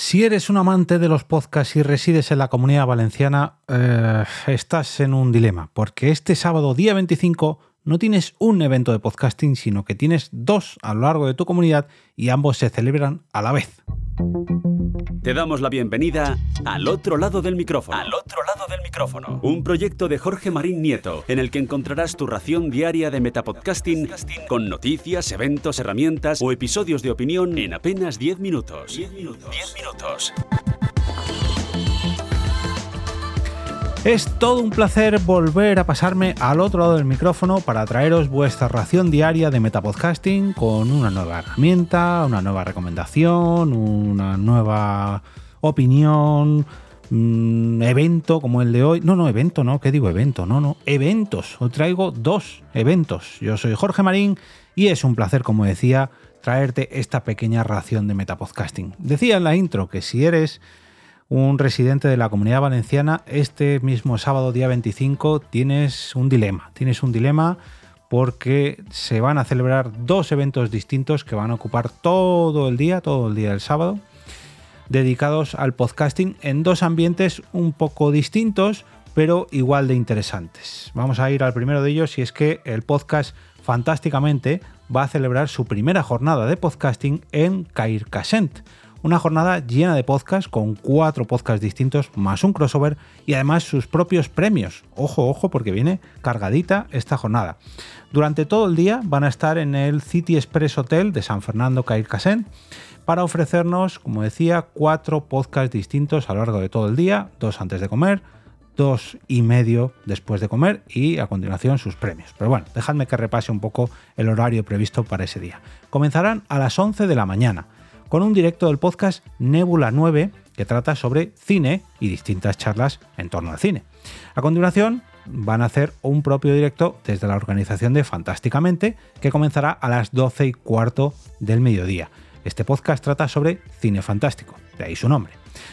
Si eres un amante de los podcasts y resides en la comunidad valenciana, eh, estás en un dilema, porque este sábado, día 25, no tienes un evento de podcasting, sino que tienes dos a lo largo de tu comunidad y ambos se celebran a la vez. Te damos la bienvenida al otro lado del micrófono. Al otro lado del micrófono. Un proyecto de Jorge Marín Nieto, en el que encontrarás tu ración diaria de metapodcasting con noticias, eventos, herramientas o episodios de opinión en apenas 10 minutos. 10 minutos. 10 minutos. Es todo un placer volver a pasarme al otro lado del micrófono para traeros vuestra ración diaria de metapodcasting con una nueva herramienta, una nueva recomendación, una nueva opinión, mm, evento como el de hoy. No, no, evento, no, ¿qué digo evento? No, no, eventos. Os traigo dos eventos. Yo soy Jorge Marín y es un placer, como decía, traerte esta pequeña ración de metapodcasting. Decía en la intro que si eres un residente de la comunidad valenciana, este mismo sábado día 25 tienes un dilema. Tienes un dilema porque se van a celebrar dos eventos distintos que van a ocupar todo el día, todo el día del sábado, dedicados al podcasting en dos ambientes un poco distintos, pero igual de interesantes. Vamos a ir al primero de ellos y es que el podcast Fantásticamente va a celebrar su primera jornada de podcasting en Caircasent una jornada llena de podcasts con cuatro podcasts distintos más un crossover y además sus propios premios. Ojo, ojo, porque viene cargadita esta jornada. Durante todo el día van a estar en el City Express Hotel de San Fernando Caircasen para ofrecernos, como decía, cuatro podcasts distintos a lo largo de todo el día, dos antes de comer, dos y medio después de comer y a continuación sus premios. Pero bueno, dejadme que repase un poco el horario previsto para ese día. Comenzarán a las 11 de la mañana con un directo del podcast Nebula 9 que trata sobre cine y distintas charlas en torno al cine. A continuación, van a hacer un propio directo desde la organización de Fantásticamente que comenzará a las 12 y cuarto del mediodía. Este podcast trata sobre cine fantástico, de ahí su nombre.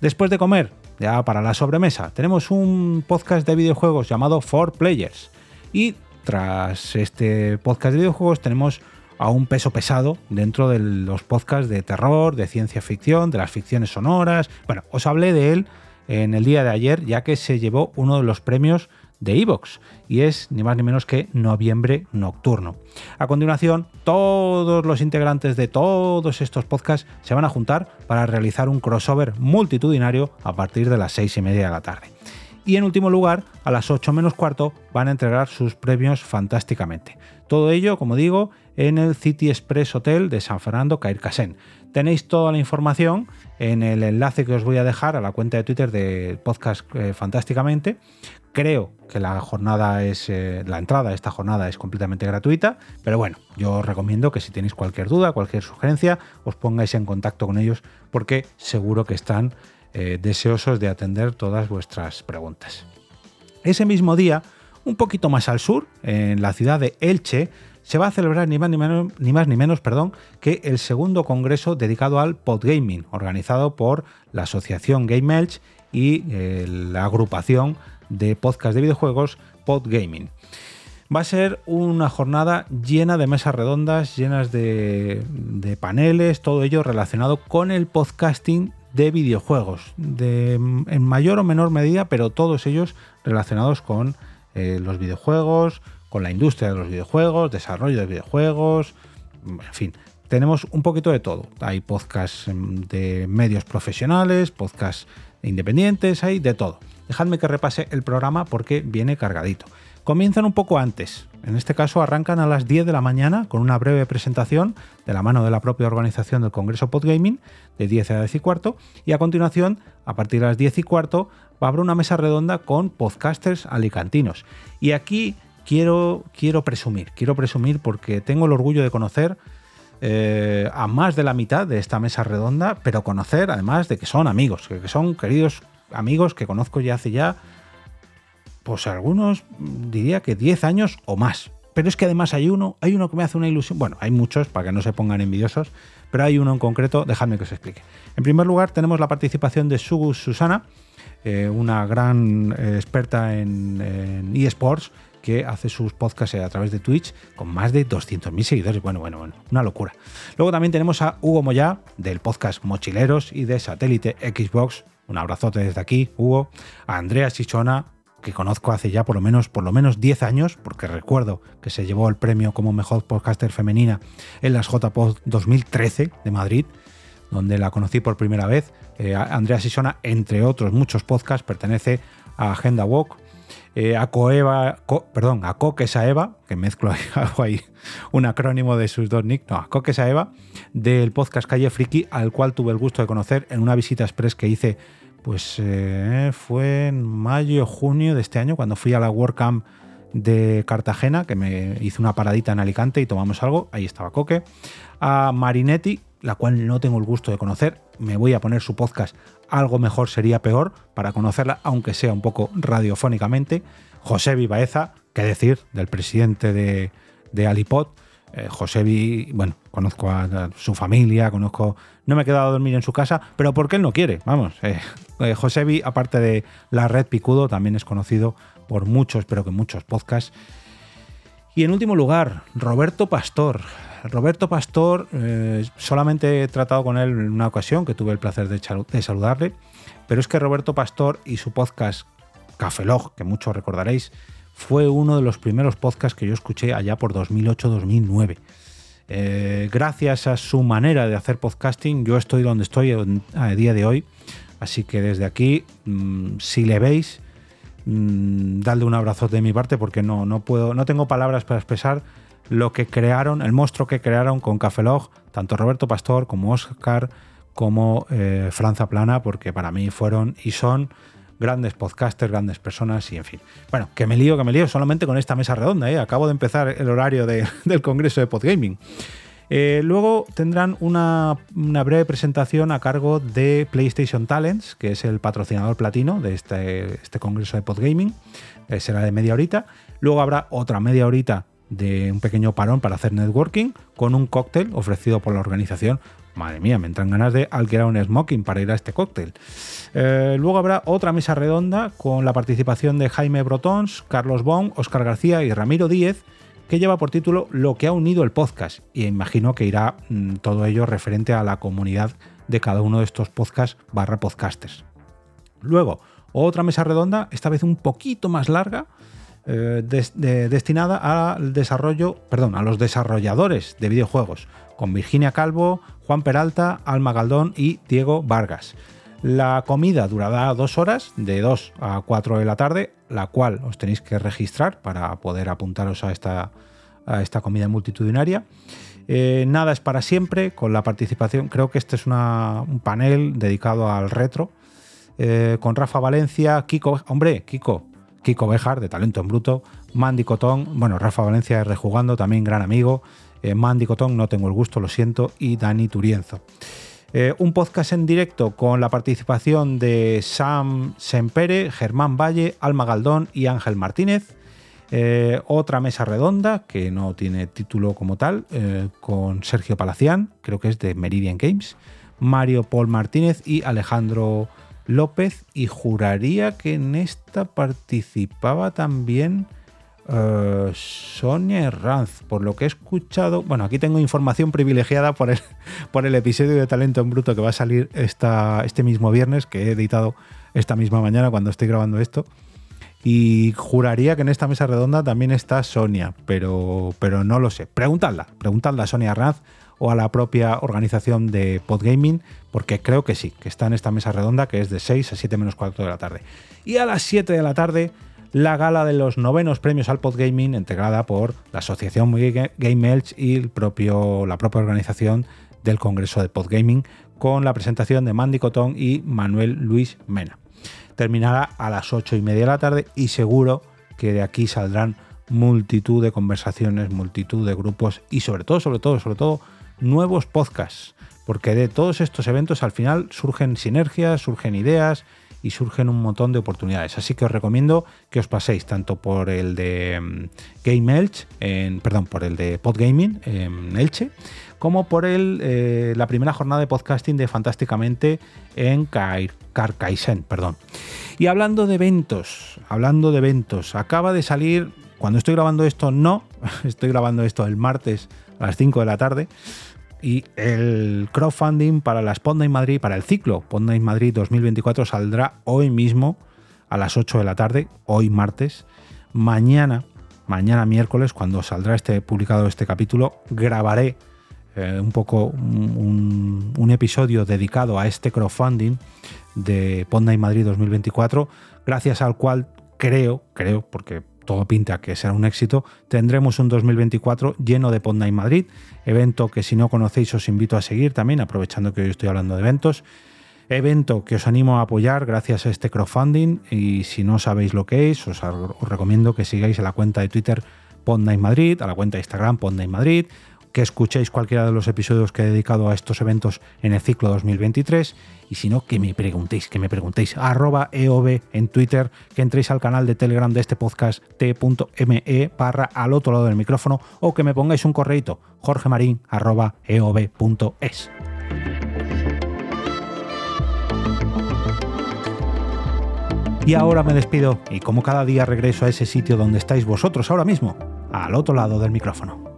Después de comer, ya para la sobremesa, tenemos un podcast de videojuegos llamado For Players. Y tras este podcast de videojuegos tenemos a un peso pesado dentro de los podcasts de terror, de ciencia ficción, de las ficciones sonoras. Bueno, os hablé de él en el día de ayer, ya que se llevó uno de los premios de Evox y es ni más ni menos que Noviembre Nocturno. A continuación, todos los integrantes de todos estos podcasts se van a juntar para realizar un crossover multitudinario a partir de las seis y media de la tarde. Y en último lugar, a las 8 menos cuarto van a entregar sus premios fantásticamente. Todo ello, como digo, en el City Express Hotel de San Fernando, Caircasen. Tenéis toda la información en el enlace que os voy a dejar a la cuenta de Twitter de Podcast eh, Fantásticamente. Creo que la jornada es eh, la entrada de esta jornada es completamente gratuita, pero bueno, yo os recomiendo que si tenéis cualquier duda, cualquier sugerencia, os pongáis en contacto con ellos porque seguro que están eh, deseosos de atender todas vuestras preguntas. Ese mismo día, un poquito más al sur, en la ciudad de Elche, se va a celebrar ni más ni menos, ni más ni menos perdón, que el segundo congreso dedicado al podgaming, organizado por la asociación Game Elch y eh, la agrupación de podcast de videojuegos Podgaming. Va a ser una jornada llena de mesas redondas, llenas de, paneles, todo ello relacionado con el podcasting de videojuegos, en mayor o menor medida, pero todos ellos relacionados con eh, los videojuegos, con la industria de los videojuegos, desarrollo de videojuegos, en fin, tenemos un poquito de todo. Hay podcasts em, de medios profesionales, podcasts independientes, hay de todo. Dejadme que repase el programa porque viene cargadito. Comienzan un poco antes, en este caso arrancan a las 10 de la mañana con una breve presentación de la mano de la propia organización del Congreso Podgaming de 10 a 10 y cuarto y a continuación, a partir de las 10 y cuarto, va a haber una mesa redonda con podcasters alicantinos. Y aquí quiero, quiero presumir, quiero presumir porque tengo el orgullo de conocer eh, a más de la mitad de esta mesa redonda, pero conocer además de que son amigos, que, son queridos amigos que conozco ya hace ya, pues algunos diría que 10 años o más. Pero es que además hay uno, hay uno que me hace una ilusión. Bueno, hay muchos para que no se pongan envidiosos, pero hay uno en concreto, dejadme que os explique. En primer lugar, tenemos la participación de Sugus Susana, eh, una gran eh, experta en, en eSports, que hace sus podcasts a través de Twitch con más de 200.000 seguidores. Bueno, bueno, bueno, una locura. Luego también tenemos a Hugo Moyá del podcast Mochileros y de Satélite Xbox. Un abrazote desde aquí, Hugo. A Andrea Chichona, que conozco hace ya por lo menos por lo menos 10 años, porque recuerdo que se llevó el premio como mejor podcaster femenina en las JPod 2013 de Madrid, donde la conocí por primera vez. Eh, Andrea Sisona, entre otros muchos podcasts, pertenece a Agenda Walk, eh, a Coeva, perdón, a Coque Saeva, que mezclo ahí un acrónimo de sus dos nick, no, a Coque Saeva, del podcast Calle Friki, al cual tuve el gusto de conocer en una visita express que hice pues eh, fue en mayo junio de este año cuando fui a la WordCamp de Cartagena, que me hizo una paradita en Alicante y tomamos algo, ahí estaba Coque, a Marinetti, la cual no tengo el gusto de conocer, me voy a poner su podcast, algo mejor sería peor, para conocerla, aunque sea un poco radiofónicamente, José Vivaeza, qué decir, del presidente de, de Alipod, eh, Josebi, bueno, conozco a, su familia, conozco. No me he quedado a dormir en su casa, pero porque él no quiere, vamos. Eh, eh, aparte de la red Picudo, también es conocido por muchos, pero que muchos podcasts. Y en último lugar, Roberto Pastor. Roberto Pastor, solamente he tratado con él en una ocasión, que tuve el placer de, de saludarle, pero es que Roberto Pastor y su podcast Cafelog, que muchos recordaréis, fue uno de los primeros podcasts que yo escuché allá por 2008-2009. Eh, gracias a su manera de hacer podcasting, yo estoy donde estoy a día de hoy. Así que desde aquí, mm, si le veis, mm, dadle un abrazo de mi parte porque no, no, puedo, no tengo palabras para expresar lo que crearon, el monstruo que crearon con Cafelog, tanto Roberto Pastor como Oscar, como eh, Franza Plana, porque para mí fueron y son grandes podcasters, grandes personas y en fin. Bueno, que me lío, que me lío solamente con esta mesa redonda. ¿eh? Acabo de empezar el horario del Congreso de Podgaming. Eh, luego tendrán una, breve presentación a cargo de PlayStation Talents, que es el patrocinador platino de este, este Congreso de Podgaming. Eh, será de media horita. Luego habrá otra media horita de un pequeño parón para hacer networking con un cóctel ofrecido por la organización Madre mía, me entran ganas de alquilar un smoking para ir a este cóctel. Eh, luego habrá otra mesa redonda con la participación de Jaime Brotons, Carlos Bon, Oscar García y Ramiro Díez, que lleva por título Lo que ha unido el podcast. Y imagino que irá mm, todo ello referente a la comunidad de cada uno de estos podcasts barra podcasters. Luego, otra mesa redonda, esta vez un poquito más larga, eh, destinada al desarrollo, perdón, a los desarrolladores de videojuegos, con Virginia Calvo, Juan Peralta, Alma Galdón y Diego Vargas. La comida durará dos horas, de 2 a 4 de la tarde, la cual os tenéis que registrar para poder apuntaros a esta, a esta comida multitudinaria. Eh, nada es para siempre, con la participación, creo que este es un panel dedicado al retro, eh, con Rafa Valencia, Kiko, hombre, Kiko, Kiko Bejar, de Talento en Bruto, Mandy Cotón, bueno, Rafa Valencia rejugando, también gran amigo, eh, Mandy Cotón, no tengo el gusto, lo siento, y Dani Turienzo. Eh, un podcast en directo con la participación de Sam Sempere, Germán Valle, Alma Galdón y Ángel Martínez. Eh, otra mesa redonda que no tiene título como tal, con Sergio Palacián, creo que es de Meridian Games, Mario Paul Martínez y Alejandro López y juraría que en esta participaba también uh, Sonia Herranz, por lo que he escuchado. Bueno, aquí tengo información privilegiada por el, por el episodio de Talento en Bruto que va a salir esta, este mismo viernes, que he editado esta misma mañana cuando estoy grabando esto. Y juraría que en esta mesa redonda también está Sonia, pero, pero no lo sé. Preguntadla, preguntadla a Sonia Herranz o a la propia organización de Podgaming, porque creo que sí, que está en esta mesa redonda que es de 6 a 7 menos 4 de la tarde. Y a las 7 de la tarde, la gala de los novenos premios al Podgaming, integrada por la Asociación Game Elch y el propio, la propia organización del Congreso de Podgaming, con la presentación de Mandy Cotón y Manuel Luis Mena. Terminará a las 8 y media de la tarde y seguro que de aquí saldrán multitud de conversaciones, multitud de grupos y sobre todo, sobre todo, sobre todo, nuevos podcasts, porque de todos estos eventos al final surgen sinergias, surgen ideas y surgen un montón de oportunidades. Así que os recomiendo que os paséis tanto por el de mm, Game Elch, en, perdón, por el de Podgaming en Elche, como por el, eh, la primera jornada de podcasting de Fantásticamente en Carcaisen. Perdón. Y hablando de eventos, hablando de eventos, acaba de salir Cuando estoy grabando esto, no. Estoy grabando esto el martes a las 5 de la tarde. Y el crowdfunding para la Sponda Madrid, para el ciclo Sponda Madrid 2024, saldrá hoy mismo a las 8 de la tarde, hoy martes. Mañana, mañana miércoles, cuando saldrá este publicado este capítulo, grabaré eh, un poco un, un, episodio dedicado a este crowdfunding de Ponda Madrid 2024, gracias al cual creo, creo, porque todo pinta que será un éxito, tendremos un 2024 lleno de Ponda Madrid, evento que si no conocéis os invito a seguir también, aprovechando que hoy estoy hablando de eventos. Evento que os animo a apoyar gracias a este crowdfunding y si no sabéis lo que es, os, recomiendo que sigáis a la cuenta de Twitter Ponda Madrid, a la cuenta de Instagram Ponda Madrid, que escuchéis cualquiera de los episodios que he dedicado a estos eventos en el ciclo 2023 y si no, que me preguntéis, que me preguntéis, arroba EOB en Twitter, que entréis al canal de Telegram de este podcast t.me barra al otro lado del micrófono o que me pongáis un correito, jorgemarin arroba eob.es. Y ahora me despido y como cada día regreso a ese sitio donde estáis vosotros ahora mismo, al otro lado del micrófono.